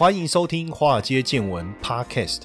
欢迎收听《华尔街见闻》Podcast。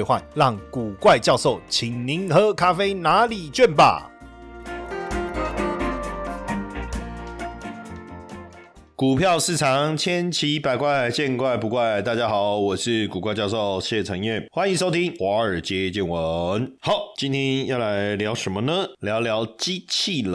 让古怪教授请您喝咖啡拿礼券吧。股票市场千奇百怪，见怪不怪。大家好，我是古怪教授谢承彦，欢迎收听华尔街见闻。好，今天要来聊什么呢？聊聊机器人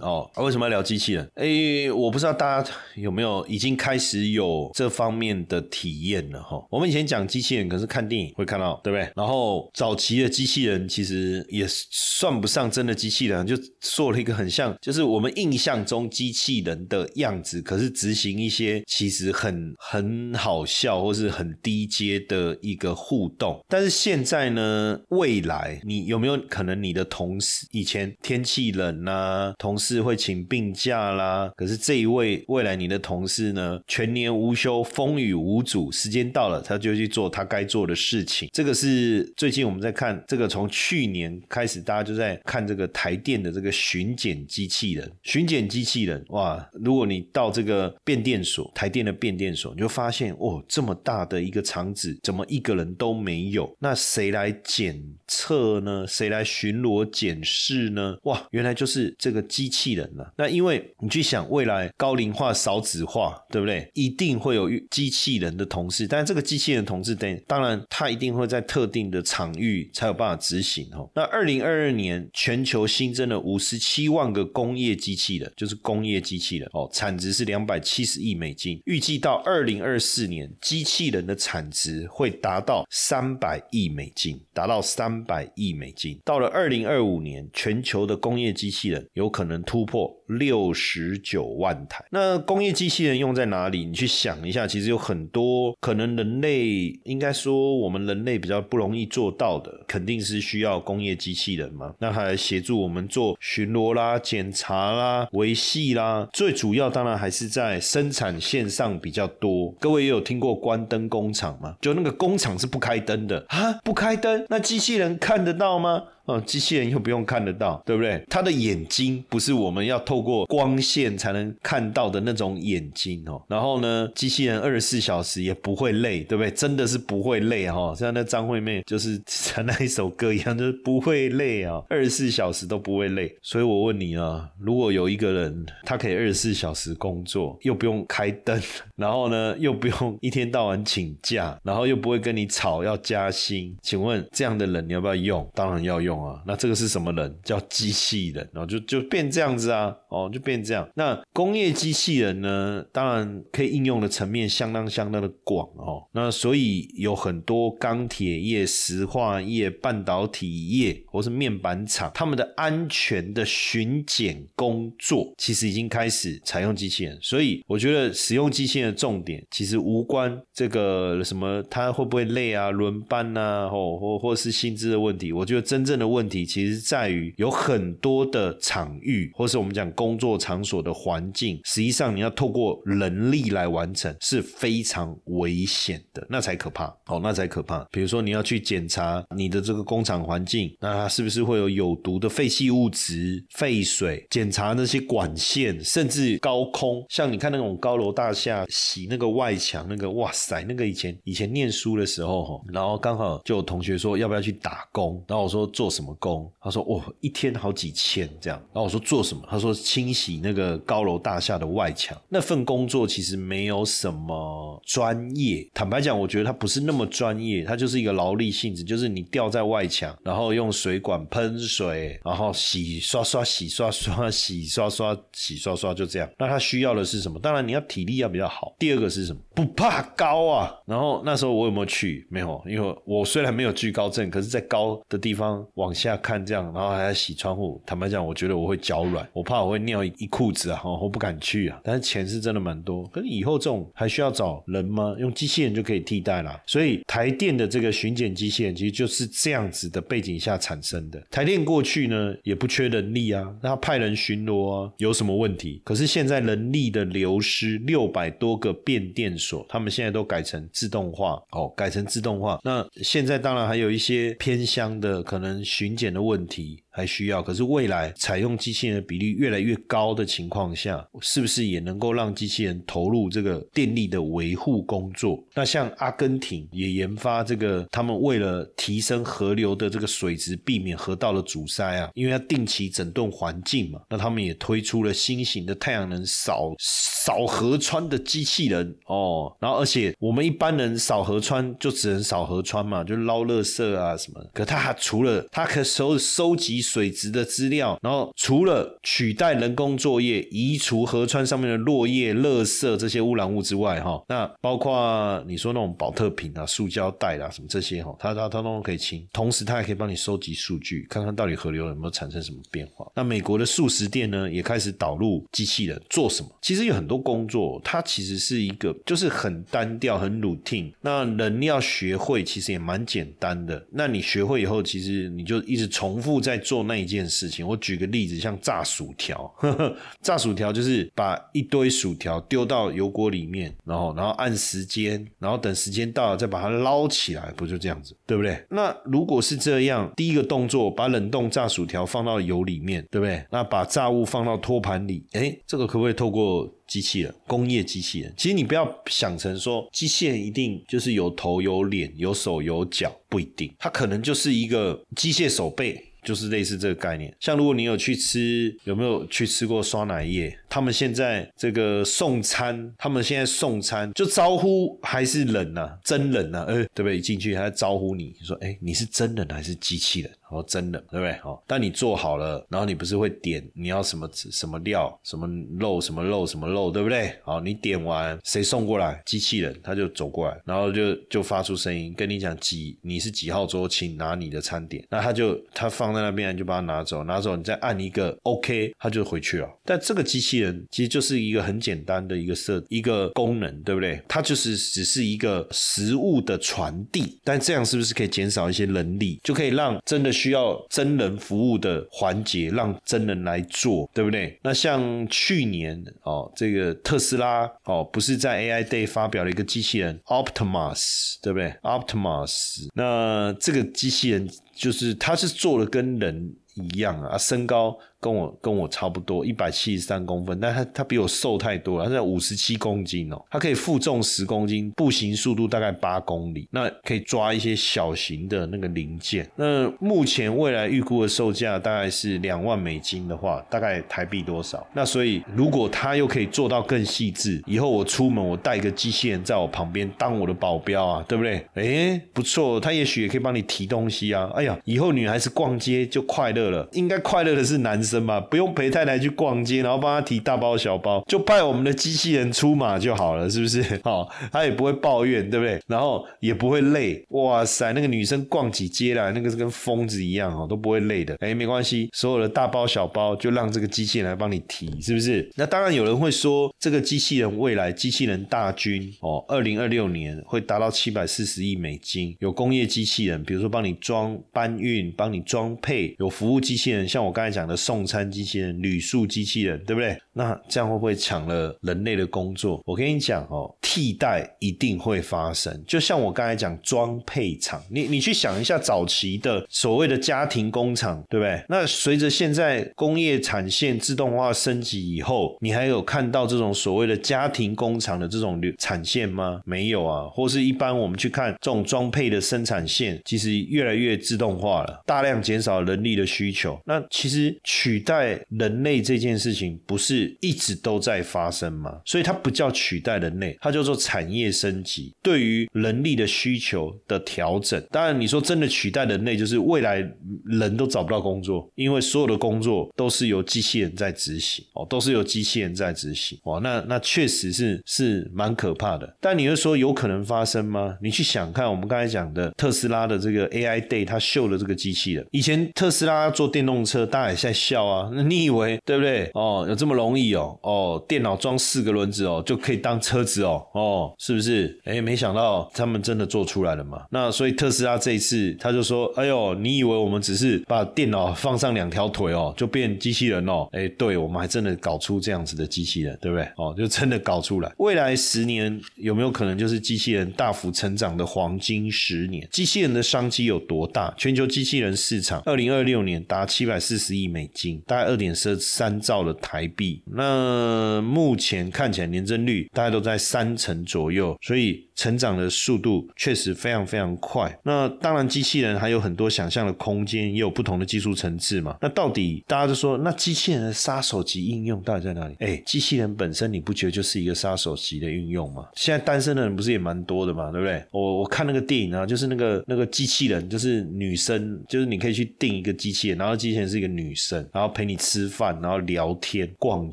哦。为什么要聊机器人？哎，我不知道大家有没有已经开始有这方面的体验了哈。我们以前讲机器人，可是看电影会看到，对不对？然后早期的机器人其实也算不上真的机器人，就做了一个很像，就是我们印象中机器人的样子，可是。执行一些其实很很好笑或是很低阶的一个互动，但是现在呢，未来你有没有可能你的同事以前天气冷啦，同事会请病假啦，可是这一位未来你的同事呢，全年无休，风雨无阻，时间到了他就去做他该做的事情。这个是最近我们在看这个，从去年开始大家就在看这个台电的这个巡检机器人，巡检机器人哇，如果你到这个。变电所，台电的变电所，你就发现哦，这么大的一个厂子，怎么一个人都没有？那谁来检测呢？谁来巡逻检视呢？哇，原来就是这个机器人了。那因为你去想，未来高龄化、少子化，对不对？一定会有机器人的同事，但这个机器人同事，等当然他一定会在特定的场域才有办法执行哦。那二零二二年全球新增了五十七万个工业机器人，就是工业机器人哦，产值是两百。七十亿美金，预计到二零二四年，机器人的产值会达到三百亿美金，达到三百亿美金。到了二零二五年，全球的工业机器人有可能突破六十九万台。那工业机器人用在哪里？你去想一下，其实有很多可能人类应该说我们人类比较不容易做到的，肯定是需要工业机器人嘛。那还协助我们做巡逻啦、检查啦、维系啦。最主要当然还是在生产线上比较多，各位也有听过关灯工厂吗？就那个工厂是不开灯的啊，不开灯，那机器人看得到吗？哦，机器人又不用看得到，对不对？他的眼睛不是我们要透过光线才能看到的那种眼睛哦。然后呢，机器人二十四小时也不会累，对不对？真的是不会累哈，像那张惠妹就是 唱那一首歌一样，就是不会累啊，二十四小时都不会累。所以我问你啊，如果有一个人他可以二十四小时工作，又不用开灯，然后呢又不用 一天到晚请假，然后又不会跟你吵要加薪，请问这样的人你要不要用？当然要用。啊，那这个是什么人？叫机器人，然后就就变这样子啊，哦，就变这样。那工业机器人呢，当然可以应用的层面相当相当的广哦。那所以有很多钢铁业、石化业、半导体业或是面板厂，他们的安全的巡检工作其实已经开始采用机器人。所以我觉得使用机器人的重点其实无关这个什么它会不会累啊、轮班啊，或或或是薪资的问题。我觉得真正的。问题其实在于有很多的场域，或是我们讲工作场所的环境，实际上你要透过人力来完成是非常危险的，那才可怕。哦，那才可怕。比如说你要去检查你的这个工厂环境，那它是不是会有有毒的废弃物质、废水？检查那些管线，甚至高空，像你看那种高楼大厦洗那个外墙，那个哇塞，那个以前以前念书的时候，然后刚好就有同学说要不要去打工，然后我说做。什么工？他说：“哦，一天好几千这样。”然后我说：“做什么？”他说：“清洗那个高楼大厦的外墙。”那份工作其实没有什么专业。坦白讲，我觉得它不是那么专业，它就是一个劳力性质，就是你吊在外墙，然后用水管喷水，然后洗刷刷、洗刷刷、洗刷刷、洗刷刷，就这样。那他需要的是什么？当然你要体力要比较好。第二个是什么？不怕高啊。然后那时候我有没有去？没有，因为我虽然没有惧高症，可是在高的地方。往下看这样，然后还要洗窗户。坦白讲，我觉得我会脚软，我怕我会尿一裤子啊，我不敢去啊。但是钱是真的蛮多，可是以后这种还需要找人吗？用机器人就可以替代啦。所以台电的这个巡检机器人其实就是这样子的背景下产生的。台电过去呢也不缺人力啊，那他派人巡逻啊，有什么问题？可是现在人力的流失，六百多个变电所，他们现在都改成自动化哦，改成自动化。那现在当然还有一些偏乡的可能巡检的问题。还需要，可是未来采用机器人的比例越来越高的情况下，是不是也能够让机器人投入这个电力的维护工作？那像阿根廷也研发这个，他们为了提升河流的这个水质，避免河道的阻塞啊，因为要定期整顿环境嘛，那他们也推出了新型的太阳能扫扫河川的机器人哦。然后而且我们一般人扫河川就只能扫河川嘛，就捞垃圾啊什么。可它还除了它可收收集。水质的资料，然后除了取代人工作业、移除河川上面的落叶、垃圾这些污染物之外，哈，那包括你说那种保特瓶啊、塑胶袋啊什么这些，哈，它它它都可以清。同时，它还可以帮你收集数据，看看到底河流有没有产生什么变化。那美国的素食店呢，也开始导入机器人做什么？其实有很多工作，它其实是一个就是很单调、很 routine。那人要学会，其实也蛮简单的。那你学会以后，其实你就一直重复在做。做那一件事情，我举个例子，像炸薯条，炸薯条就是把一堆薯条丢到油锅里面，然后然后按时间，然后等时间到了再把它捞起来，不就这样子，对不对？那如果是这样，第一个动作把冷冻炸薯条放到油里面，对不对？那把炸物放到托盘里，哎，这个可不可以透过？机器人，工业机器人，其实你不要想成说机器人一定就是有头有脸有手有脚，不一定，它可能就是一个机械手背，就是类似这个概念。像如果你有去吃，有没有去吃过酸奶液？他们现在这个送餐，他们现在送餐就招呼还是人呐，真人呐，呃，对不对？一进去还招呼你，说，哎，你是真人还是机器人？哦，真的，对不对？哦，但你做好了，然后你不是会点你要什么什么料，什么肉，什么肉，什么肉，对不对？好，你点完，谁送过来？机器人，他就走过来，然后就就发出声音跟你讲几，你是几号桌，请拿你的餐点。那他就他放在那边，你就把它拿走，拿走，你再按一个 OK，他就回去了。但这个机器人其实就是一个很简单的一个设一个功能，对不对？它就是只是一个食物的传递，但这样是不是可以减少一些人力，就可以让真的。需要真人服务的环节，让真人来做，对不对？那像去年哦，这个特斯拉哦，不是在 AI Day 发表了一个机器人 Optimus，对不对？Optimus，那这个机器人就是它是做的跟人一样啊，身高。跟我跟我差不多，一百七十三公分，但他他比我瘦太多了，他在五十七公斤哦，他可以负重十公斤，步行速度大概八公里，那可以抓一些小型的那个零件。那目前未来预估的售价大概是两万美金的话，大概台币多少？那所以如果他又可以做到更细致，以后我出门我带一个机器人在我旁边当我的保镖啊，对不对？哎，不错，他也许也可以帮你提东西啊。哎呀，以后女孩子逛街就快乐了，应该快乐的是男。生嘛，不用陪太太去逛街，然后帮他提大包小包，就派我们的机器人出马就好了，是不是？哦，他也不会抱怨，对不对？然后也不会累。哇塞，那个女生逛起街来，那个是跟疯子一样哦，都不会累的。哎，没关系，所有的大包小包就让这个机器人来帮你提，是不是？那当然有人会说，这个机器人未来机器人大军哦，二零二六年会达到七百四十亿美金，有工业机器人，比如说帮你装搬运，帮你装配，有服务机器人，像我刚才讲的送。送餐机器人、铝塑机器人，对不对？那这样会不会抢了人类的工作？我跟你讲哦，替代一定会发生。就像我刚才讲装配厂，你你去想一下早期的所谓的家庭工厂，对不对？那随着现在工业产线自动化升级以后，你还有看到这种所谓的家庭工厂的这种产线吗？没有啊。或是一般我们去看这种装配的生产线，其实越来越自动化了，大量减少人力的需求。那其实取代人类这件事情不是一直都在发生吗？所以它不叫取代人类，它叫做产业升级，对于人力的需求的调整。当然，你说真的取代人类，就是未来人都找不到工作，因为所有的工作都是由机器人在执行哦，都是由机器人在执行哦。那那确实是是蛮可怕的。但你会说有可能发生吗？你去想看，我们刚才讲的特斯拉的这个 AI Day，它秀的这个机器人，以前特斯拉做电动车，大家也在笑啊。那你以为对不对？哦，有这么容易哦？哦，电脑装四个轮子哦，就可以当车子哦？哦，是不是？哎，没想到他们真的做出来了嘛？那所以特斯拉这一次他就说：“哎呦，你以为我们只是把电脑放上两条腿哦，就变机器人哦？哎，对，我们还真的搞出这样子的机器人，对不对？哦，就真的搞出来。未来十年有没有可能就是机器人大幅成长的黄金十年？机器人的商机有多大？全球机器人市场二零二六年达七百四十亿美金，大概二点三三兆的台币。那目前看起来年增率大概都在三成左右，所以。成长的速度确实非常非常快。那当然，机器人还有很多想象的空间，也有不同的技术层次嘛。那到底大家都说，那机器人的杀手级应用到底在哪里？哎，机器人本身你不觉得就是一个杀手级的运用吗？现在单身的人不是也蛮多的嘛，对不对？我我看那个电影啊，就是那个那个机器人，就是女生，就是你可以去定一个机器人，然后机器人是一个女生，然后陪你吃饭，然后聊天、逛逛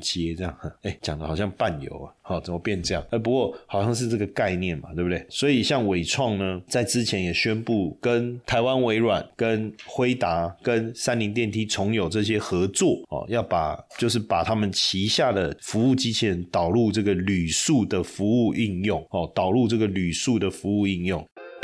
街这样。哎，讲的好像伴游啊。好，怎么变这样？哎，不过好像是这个概念嘛，对不对？所以像伟创呢，在之前也宣布跟台湾微软、跟辉达、跟三菱电梯、重友这些合作哦，要把就是把他们旗下的服务机器人导入这个铝塑的服务应用哦，导入这个铝塑的服务应用。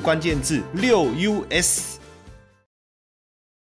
关键字六 US。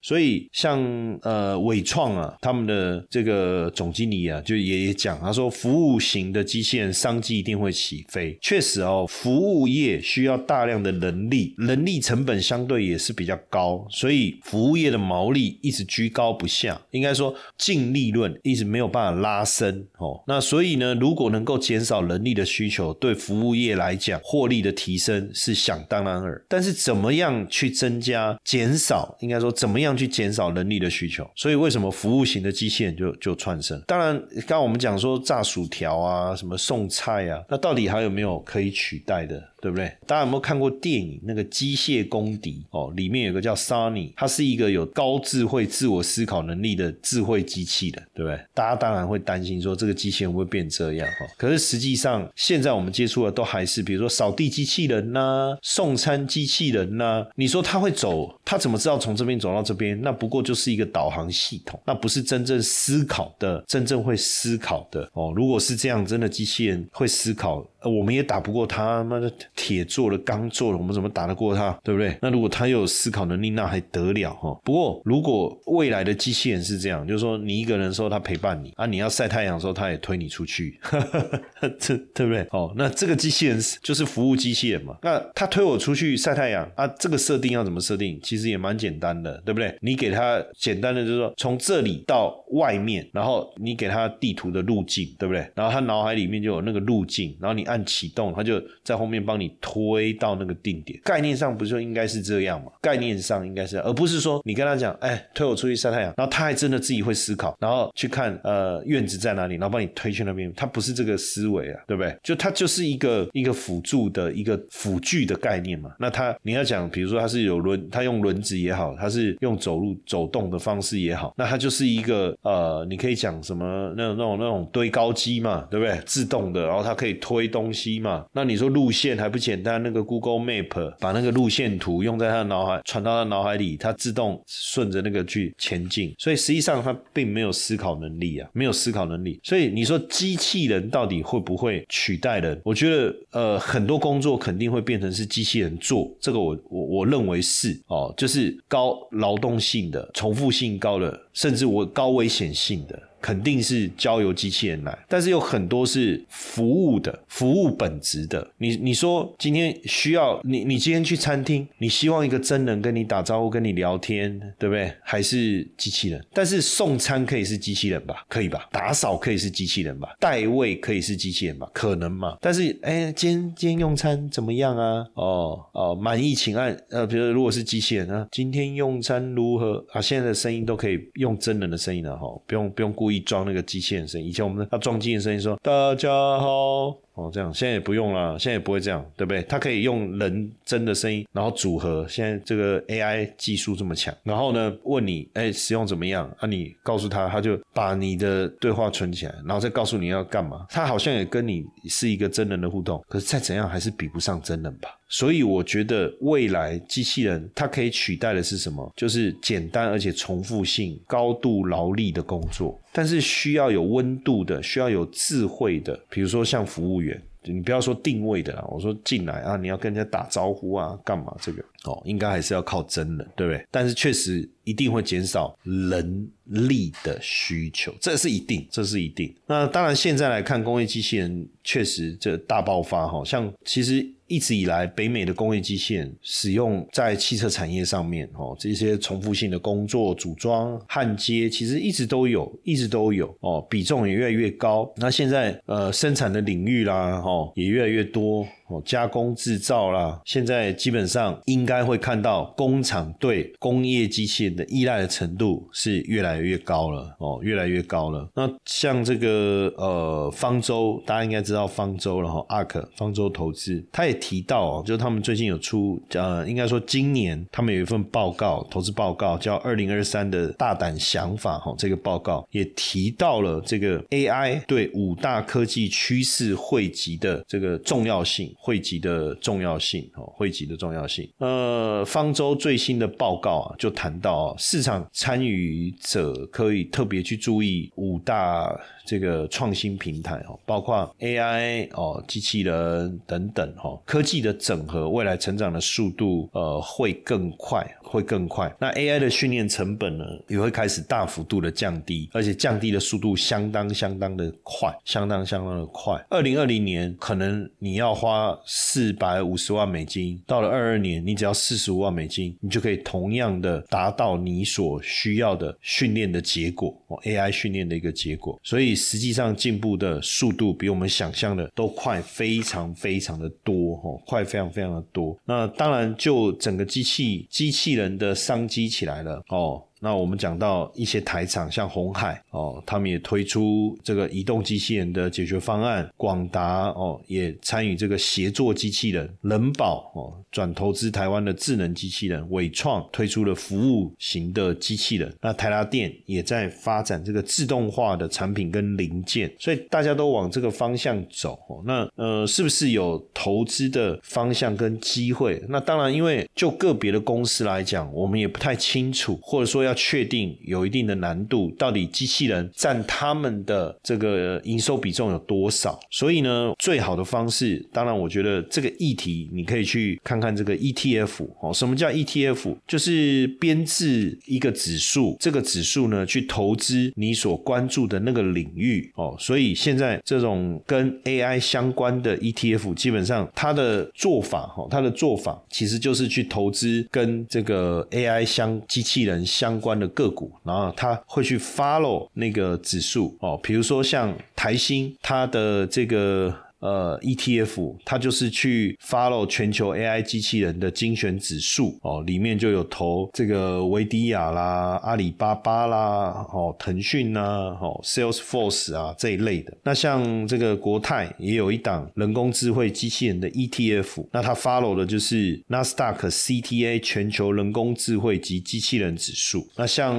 所以，像呃伟创啊，他们的这个总经理啊，就也也讲，他说服务型的机器人商机一定会起飞。确实哦，服务业需要大量的人力，人力成本相对也是比较高，所以服务业的毛利一直居高不下，应该说净利润一直没有办法拉升哦。那所以呢，如果能够减少人力的需求，对服务业来讲，获利的提升是想当然尔。但是怎么样去增加、减少，应该说怎么样？去减少人力的需求，所以为什么服务型的机器人就就窜升？当然，刚刚我们讲说炸薯条啊，什么送菜啊，那到底还有没有可以取代的？对不对？大家有没有看过电影那个机械公敌哦？里面有个叫 Sunny，它是一个有高智慧、自我思考能力的智慧机器的，对不对？大家当然会担心说这个机器人会变这样哈。可是实际上，现在我们接触的都还是比如说扫地机器人呐、送餐机器人呐。你说他会走，他怎么知道从这边走到这边？那不过就是一个导航系统，那不是真正思考的、真正会思考的哦。如果是这样，真的机器人会思考。我们也打不过他，妈的铁做的、钢做的，我们怎么打得过他？对不对？那如果他又有思考能力，那还得了哈？不过如果未来的机器人是这样，就是说你一个人的时候他陪伴你啊，你要晒太阳的时候他也推你出去，这对不对？哦，那这个机器人就是服务机器人嘛？那他推我出去晒太阳啊？这个设定要怎么设定？其实也蛮简单的，对不对？你给他简单的就是说从这里到外面，然后你给他地图的路径，对不对？然后他脑海里面就有那个路径，然后你按。启动，它就在后面帮你推到那个定点。概念上不就应该是这样嘛？概念上应该是，而不是说你跟他讲，哎，推我出去晒太阳，然后他还真的自己会思考，然后去看呃院子在哪里，然后帮你推去那边。他不是这个思维啊，对不对？就他就是一个一个辅助的一个辅具的概念嘛。那他你要讲，比如说他是有轮，他用轮子也好，他是用走路走动的方式也好，那它就是一个呃，你可以讲什么那种那种那种堆高机嘛，对不对？自动的，然后它可以推动。东西嘛，那你说路线还不简单？那个 Google Map 把那个路线图用在他的脑海，传到他脑海里，他自动顺着那个去前进。所以实际上他并没有思考能力啊，没有思考能力。所以你说机器人到底会不会取代人？我觉得呃，很多工作肯定会变成是机器人做。这个我我我认为是哦，就是高劳动性的、重复性高的。甚至我高危险性的。肯定是交由机器人来，但是有很多是服务的，服务本质的。你你说今天需要你，你今天去餐厅，你希望一个真人跟你打招呼、跟你聊天，对不对？还是机器人？但是送餐可以是机器人吧？可以吧？打扫可以是机器人吧？代位可以是机器人吧？可能嘛？但是哎，今天今天用餐怎么样啊？哦哦，满意请按。呃，比如如果是机器人呢，今天用餐如何啊？现在的声音都可以用用真人的声音了哈，不用不用故意。装那个机器人声音，以前我们要装机器人声音，说大家好。哦，这样现在也不用了，现在也不会这样，对不对？它可以用人真的声音，然后组合。现在这个 AI 技术这么强，然后呢，问你，哎，使用怎么样？啊，你告诉他，他就把你的对话存起来，然后再告诉你要干嘛。他好像也跟你是一个真人的互动，可是再怎样还是比不上真人吧。所以我觉得未来机器人它可以取代的是什么？就是简单而且重复性、高度劳力的工作，但是需要有温度的，需要有智慧的，比如说像服务员。你不要说定位的啦，我说进来啊，你要跟人家打招呼啊，干嘛这个？哦，应该还是要靠真人，对不对？但是确实一定会减少人力的需求，这是一定，这是一定。那当然，现在来看工业机器人确实这大爆发哈，像其实。一直以来，北美的工业机械使用在汽车产业上面，哦，这些重复性的工作、组装、焊接，其实一直都有，一直都有，哦，比重也越来越高。那现在，呃，生产的领域啦，哦，也越来越多。哦，加工制造啦，现在基本上应该会看到工厂对工业机器人的依赖的程度是越来越高了。哦，越来越高了。那像这个呃方舟，大家应该知道方舟了哈，Ark 方舟投资，他也提到，就是他们最近有出呃，应该说今年他们有一份报告，投资报告叫《二零二三的大胆想法》哈，这个报告也提到了这个 AI 对五大科技趋势汇集的这个重要性。汇集的重要性哦，汇集的重要性。呃，方舟最新的报告啊，就谈到市场参与者可以特别去注意五大。这个创新平台哦，包括 AI 哦，机器人等等哈，科技的整合，未来成长的速度呃会更快，会更快。那 AI 的训练成本呢，也会开始大幅度的降低，而且降低的速度相当相当的快，相当相当的快。二零二零年可能你要花四百五十万美金，到了二二年你只要四十五万美金，你就可以同样的达到你所需要的训练的结果哦，AI 训练的一个结果，所以。实际上进步的速度比我们想象的都快，非常非常的多，哦，快非常非常的多。那当然，就整个机器机器人的商机起来了，哦。那我们讲到一些台厂，像红海哦，他们也推出这个移动机器人的解决方案。广达哦，也参与这个协作机器人。人保哦，转投资台湾的智能机器人。伟创推出了服务型的机器人。那台达电也在发展这个自动化的产品跟零件。所以大家都往这个方向走。那呃，是不是有投资的方向跟机会？那当然，因为就个别的公司来讲，我们也不太清楚，或者说。要确定有一定的难度，到底机器人占他们的这个营收比重有多少？所以呢，最好的方式，当然，我觉得这个议题你可以去看看这个 ETF 哦。什么叫 ETF？就是编制一个指数，这个指数呢，去投资你所关注的那个领域哦。所以现在这种跟 AI 相关的 ETF，基本上它的做法哈，它的做法其实就是去投资跟这个 AI 相机器人相。相关的个股，然后他会去 follow 那个指数哦，比如说像台新，它的这个。呃，ETF 它就是去 follow 全球 AI 机器人的精选指数哦，里面就有投这个维迪亚啦、阿里巴巴啦、哦腾讯呐、哦 Salesforce 啊这一类的。那像这个国泰也有一档人工智慧机器人的 ETF，那它 follow 的就是 NASDAQ CTA 全球人工智慧及机器人指数。那像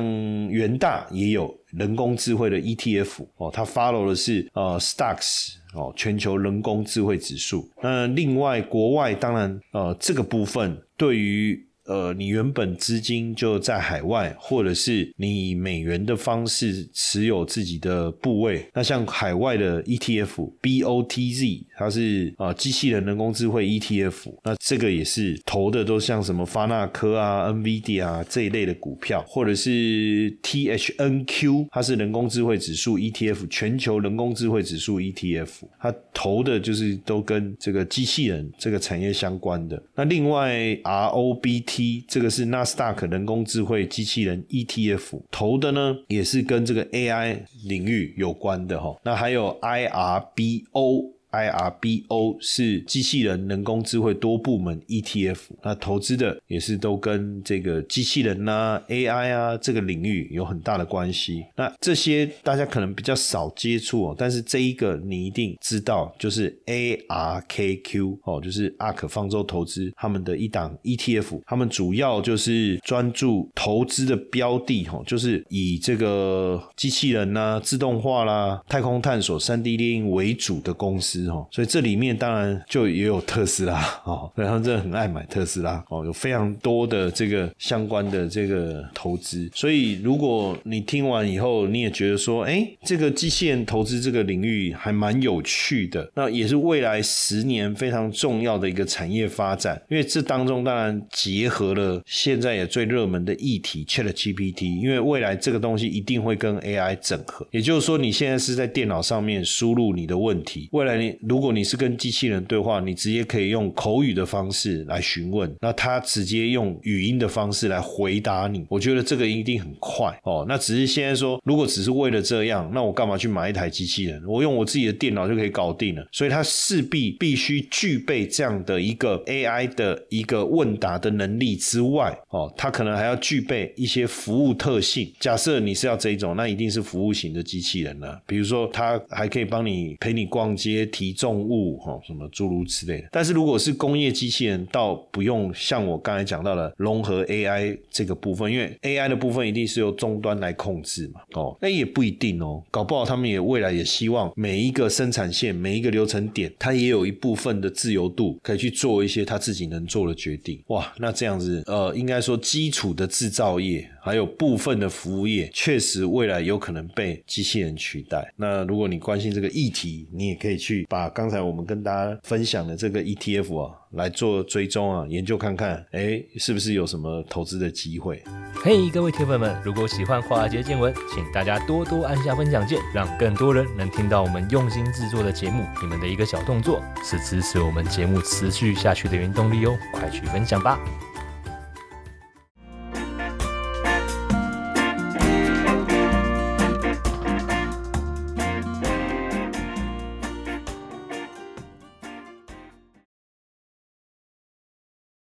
元大也有人工智慧的 ETF 哦，它 follow 的是呃 Stocks。哦，全球人工智慧指数。那另外，国外当然，呃，这个部分对于呃，你原本资金就在海外，或者是你以美元的方式持有自己的部位，那像海外的 ETF BOTZ，它是啊机器人人工智慧 ETF，那这个也是投的都像什么发那科啊、NVD 啊这一类的股票，或者是 THNQ，它是人工智慧指数 ETF，全球人工智慧指数 ETF，它投的就是都跟这个机器人这个产业相关的。那另外 ROBT 这个是纳斯达克人工智慧机器人 ETF，投的呢也是跟这个 AI 领域有关的哈。那还有 IRBO。IRBO 是机器人人工智慧多部门 ETF，那投资的也是都跟这个机器人呐、AI 啊这个领域有很大的关系。那这些大家可能比较少接触哦，但是这一个你一定知道，就是 ARKQ 哦，就是阿可方舟投资他们的一档 ETF，他们主要就是专注投资的标的哦，就是以这个机器人呐、自动化啦、太空探索、三 D 猎鹰为主的公司。所以这里面当然就也有特斯拉哦，对他们真的很爱买特斯拉哦，有非常多的这个相关的这个投资。所以如果你听完以后，你也觉得说，哎，这个机器人投资这个领域还蛮有趣的，那也是未来十年非常重要的一个产业发展。因为这当中当然结合了现在也最热门的议题 Chat GPT，因为未来这个东西一定会跟 AI 整合。也就是说，你现在是在电脑上面输入你的问题，未来你。如果你是跟机器人对话，你直接可以用口语的方式来询问，那他直接用语音的方式来回答你。我觉得这个一定很快哦。那只是现在说，如果只是为了这样，那我干嘛去买一台机器人？我用我自己的电脑就可以搞定了。所以它势必必须具备这样的一个 AI 的一个问答的能力之外，哦，它可能还要具备一些服务特性。假设你是要这一种，那一定是服务型的机器人了。比如说，它还可以帮你陪你逛街。提重物哈，什么诸如此类的。但是如果是工业机器人，倒不用像我刚才讲到的融合 AI 这个部分，因为 AI 的部分一定是由终端来控制嘛。哦，那也不一定哦，搞不好他们也未来也希望每一个生产线、每一个流程点，它也有一部分的自由度，可以去做一些他自己能做的决定。哇，那这样子，呃，应该说基础的制造业。还有部分的服务业，确实未来有可能被机器人取代。那如果你关心这个议题，你也可以去把刚才我们跟大家分享的这个 ETF 啊。来做追踪啊，研究看看，哎，是不是有什么投资的机会？嘿，各位铁粉们，如果喜欢华尔街见闻，请大家多多按下分享键，让更多人能听到我们用心制作的节目。你们的一个小动作，是支持我们节目持续下去的原动力哦，快去分享吧！